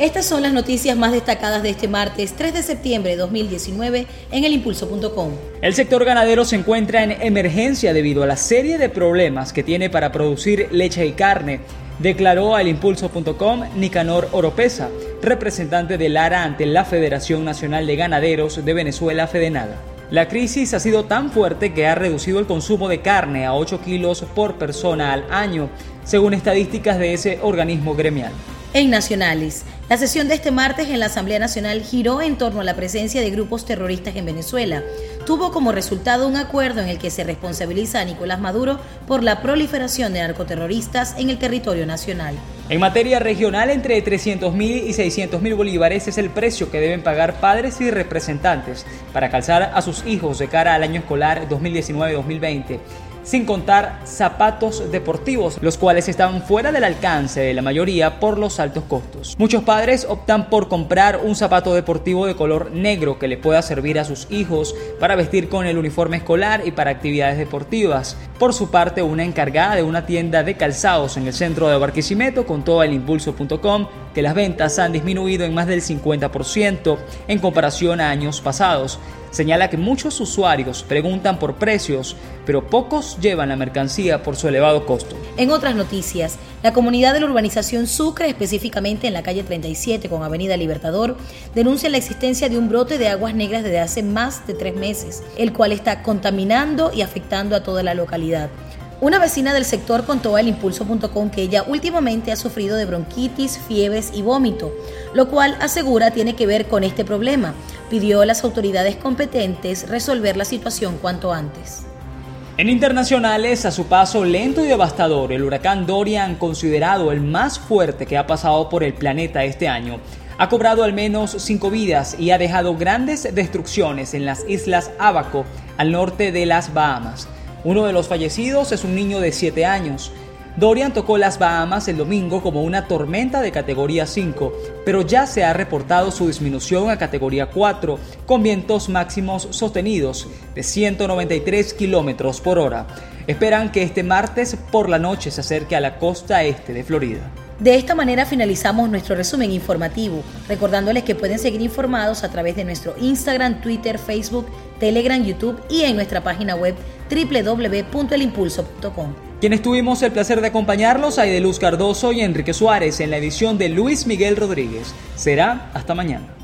Estas son las noticias más destacadas de este martes 3 de septiembre de 2019 en elimpulso.com. El sector ganadero se encuentra en emergencia debido a la serie de problemas que tiene para producir leche y carne, declaró a elimpulso.com Nicanor Oropesa, representante de Lara ante la Federación Nacional de Ganaderos de Venezuela, Fedenada. La crisis ha sido tan fuerte que ha reducido el consumo de carne a 8 kilos por persona al año, según estadísticas de ese organismo gremial. En Nacionales, la sesión de este martes en la Asamblea Nacional giró en torno a la presencia de grupos terroristas en Venezuela. Tuvo como resultado un acuerdo en el que se responsabiliza a Nicolás Maduro por la proliferación de narcoterroristas en el territorio nacional. En materia regional, entre 300 mil y 600 mil bolívares es el precio que deben pagar padres y representantes para calzar a sus hijos de cara al año escolar 2019-2020 sin contar zapatos deportivos, los cuales estaban fuera del alcance de la mayoría por los altos costos. Muchos padres optan por comprar un zapato deportivo de color negro que le pueda servir a sus hijos para vestir con el uniforme escolar y para actividades deportivas. Por su parte, una encargada de una tienda de calzados en el centro de Barquisimeto contó al impulso.com que las ventas han disminuido en más del 50% en comparación a años pasados. Señala que muchos usuarios preguntan por precios, pero pocos llevan la mercancía por su elevado costo. En otras noticias, la comunidad de la urbanización Sucre, específicamente en la calle 37 con Avenida Libertador, denuncia la existencia de un brote de aguas negras desde hace más de tres meses, el cual está contaminando y afectando a toda la localidad. Una vecina del sector contó al impulso.com que ella últimamente ha sufrido de bronquitis, fiebres y vómito, lo cual asegura tiene que ver con este problema. Pidió a las autoridades competentes resolver la situación cuanto antes. En internacionales, a su paso lento y devastador, el huracán Dorian, considerado el más fuerte que ha pasado por el planeta este año, ha cobrado al menos cinco vidas y ha dejado grandes destrucciones en las islas Abaco, al norte de las Bahamas. Uno de los fallecidos es un niño de 7 años. Dorian tocó las Bahamas el domingo como una tormenta de categoría 5, pero ya se ha reportado su disminución a categoría 4, con vientos máximos sostenidos de 193 kilómetros por hora. Esperan que este martes por la noche se acerque a la costa este de Florida. De esta manera finalizamos nuestro resumen informativo, recordándoles que pueden seguir informados a través de nuestro Instagram, Twitter, Facebook, Telegram, YouTube y en nuestra página web www.elimpulso.com. Quienes tuvimos el placer de acompañarlos, Luz Cardoso y Enrique Suárez en la edición de Luis Miguel Rodríguez. Será hasta mañana.